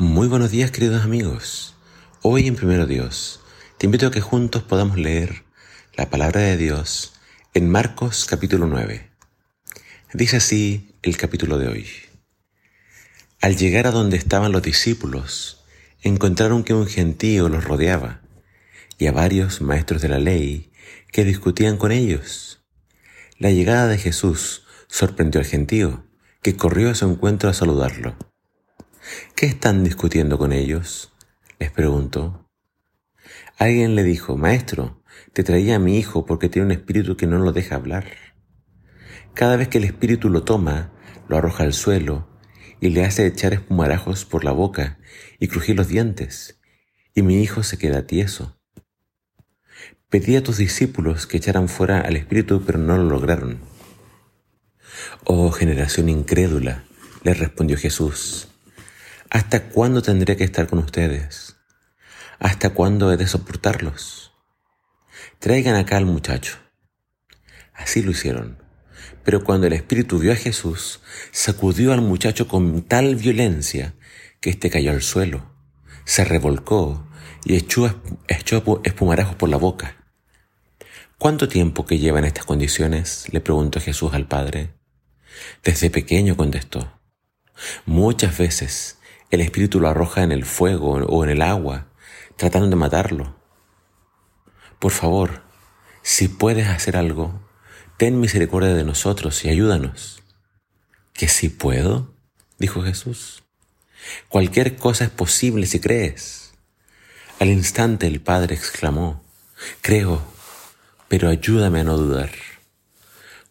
Muy buenos días queridos amigos. Hoy en Primero Dios te invito a que juntos podamos leer la palabra de Dios en Marcos capítulo 9. Dice así el capítulo de hoy. Al llegar a donde estaban los discípulos, encontraron que un gentío los rodeaba y a varios maestros de la ley que discutían con ellos. La llegada de Jesús sorprendió al gentío, que corrió a su encuentro a saludarlo. ¿Qué están discutiendo con ellos? les preguntó. Alguien le dijo, Maestro, te traía a mi hijo porque tiene un espíritu que no lo deja hablar. Cada vez que el espíritu lo toma, lo arroja al suelo y le hace echar espumarajos por la boca y crujir los dientes, y mi hijo se queda tieso. Pedí a tus discípulos que echaran fuera al espíritu, pero no lo lograron. Oh generación incrédula, le respondió Jesús. ¿Hasta cuándo tendré que estar con ustedes? ¿Hasta cuándo he de soportarlos? Traigan acá al muchacho. Así lo hicieron. Pero cuando el Espíritu vio a Jesús, sacudió al muchacho con tal violencia que éste cayó al suelo, se revolcó y echó, echó espumarajos por la boca. ¿Cuánto tiempo que lleva en estas condiciones? le preguntó Jesús al Padre. Desde pequeño contestó. Muchas veces el espíritu lo arroja en el fuego o en el agua, tratando de matarlo. Por favor, si puedes hacer algo, ten misericordia de nosotros y ayúdanos. ¿Que si puedo? dijo Jesús. Cualquier cosa es posible si crees. Al instante el Padre exclamó, Creo, pero ayúdame a no dudar.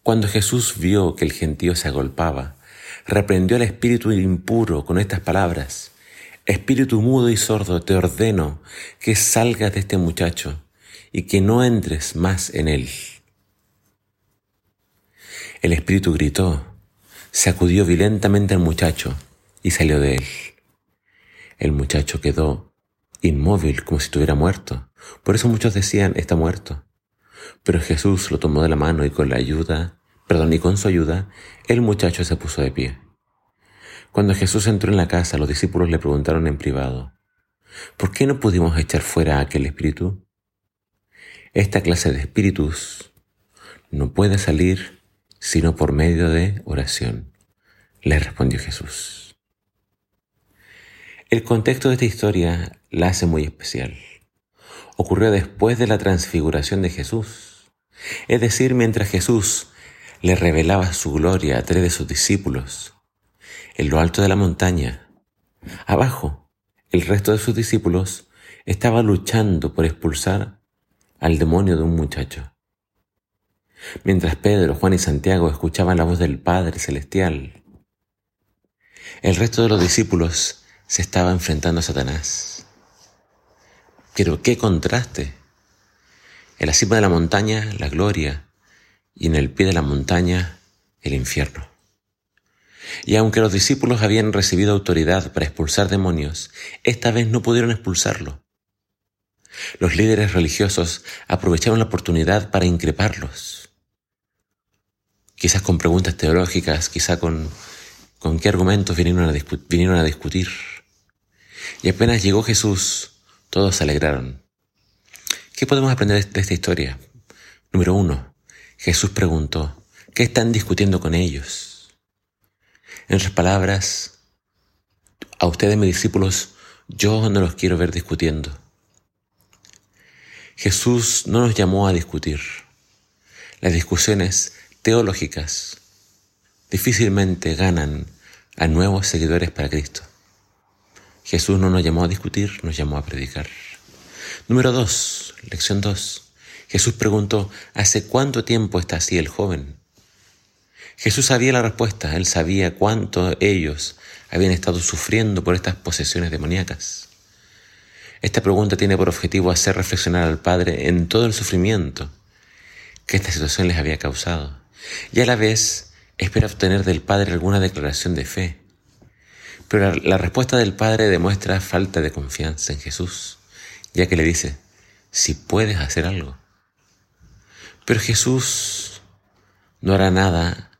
Cuando Jesús vio que el gentío se agolpaba, reprendió al espíritu impuro con estas palabras, Espíritu mudo y sordo, te ordeno que salgas de este muchacho y que no entres más en él. El espíritu gritó, sacudió violentamente al muchacho y salió de él. El muchacho quedó inmóvil como si estuviera muerto. Por eso muchos decían, está muerto. Pero Jesús lo tomó de la mano y con la ayuda perdón, y con su ayuda, el muchacho se puso de pie. Cuando Jesús entró en la casa, los discípulos le preguntaron en privado, ¿por qué no pudimos echar fuera a aquel espíritu? Esta clase de espíritus no puede salir sino por medio de oración, le respondió Jesús. El contexto de esta historia la hace muy especial. Ocurrió después de la transfiguración de Jesús, es decir, mientras Jesús le revelaba su gloria a tres de sus discípulos. En lo alto de la montaña, abajo, el resto de sus discípulos estaba luchando por expulsar al demonio de un muchacho. Mientras Pedro, Juan y Santiago escuchaban la voz del Padre Celestial, el resto de los discípulos se estaba enfrentando a Satanás. Pero qué contraste. En la cima de la montaña, la gloria, y en el pie de la montaña el infierno. Y aunque los discípulos habían recibido autoridad para expulsar demonios, esta vez no pudieron expulsarlo. Los líderes religiosos aprovecharon la oportunidad para increparlos. Quizás con preguntas teológicas, quizás con, qué argumentos vinieron a, vinieron a discutir. Y apenas llegó Jesús, todos se alegraron. ¿Qué podemos aprender de esta historia? Número uno, Jesús preguntó, ¿qué están discutiendo con ellos? En otras palabras, a ustedes mis discípulos, yo no los quiero ver discutiendo. Jesús no nos llamó a discutir. Las discusiones teológicas difícilmente ganan a nuevos seguidores para Cristo. Jesús no nos llamó a discutir, nos llamó a predicar. Número dos, lección dos. Jesús preguntó, ¿hace cuánto tiempo está así el joven? Jesús sabía la respuesta, él sabía cuánto ellos habían estado sufriendo por estas posesiones demoníacas. Esta pregunta tiene por objetivo hacer reflexionar al Padre en todo el sufrimiento que esta situación les había causado, y a la vez espera obtener del Padre alguna declaración de fe. Pero la, respuesta del Padre demuestra falta de confianza en Jesús, ya que le dice, si puedes hacer algo. Pero Jesús no hará nada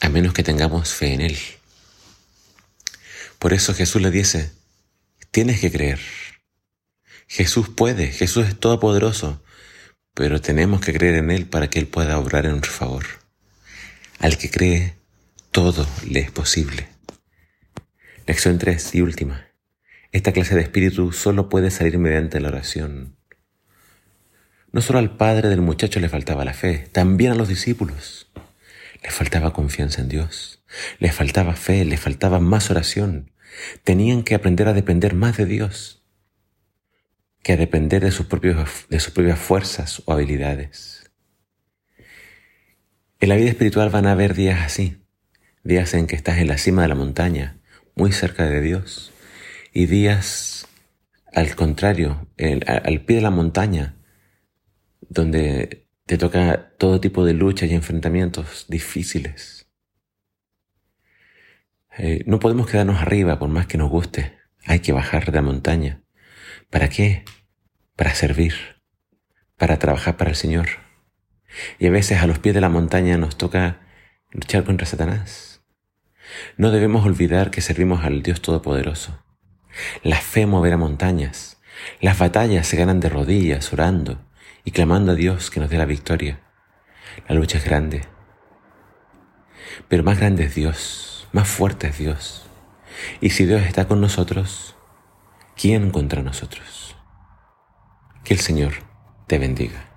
a menos que tengamos fe en Él. Por eso Jesús le dice, tienes que creer. Jesús puede, Jesús es todopoderoso, pero tenemos que creer en Él para que Él pueda obrar en nuestro favor. Al que cree, todo le es posible. Lección 3 y última. Esta clase de espíritu solo puede salir mediante la oración. No solo al padre del muchacho le faltaba la fe, también a los discípulos. Les faltaba confianza en Dios, les faltaba fe, les faltaba más oración. Tenían que aprender a depender más de Dios que a depender de sus, de sus propias fuerzas o habilidades. En la vida espiritual van a haber días así, días en que estás en la cima de la montaña, muy cerca de Dios, y días al contrario, al pie de la montaña, donde te toca todo tipo de luchas y enfrentamientos difíciles. Eh, no podemos quedarnos arriba por más que nos guste. Hay que bajar de la montaña. ¿Para qué? Para servir, para trabajar para el Señor. Y a veces a los pies de la montaña nos toca luchar contra Satanás. No debemos olvidar que servimos al Dios Todopoderoso. La fe moverá montañas. Las batallas se ganan de rodillas, orando y clamando a Dios que nos dé la victoria. La lucha es grande. Pero más grande es Dios, más fuerte es Dios. Y si Dios está con nosotros, ¿quién contra nosotros? Que el Señor te bendiga.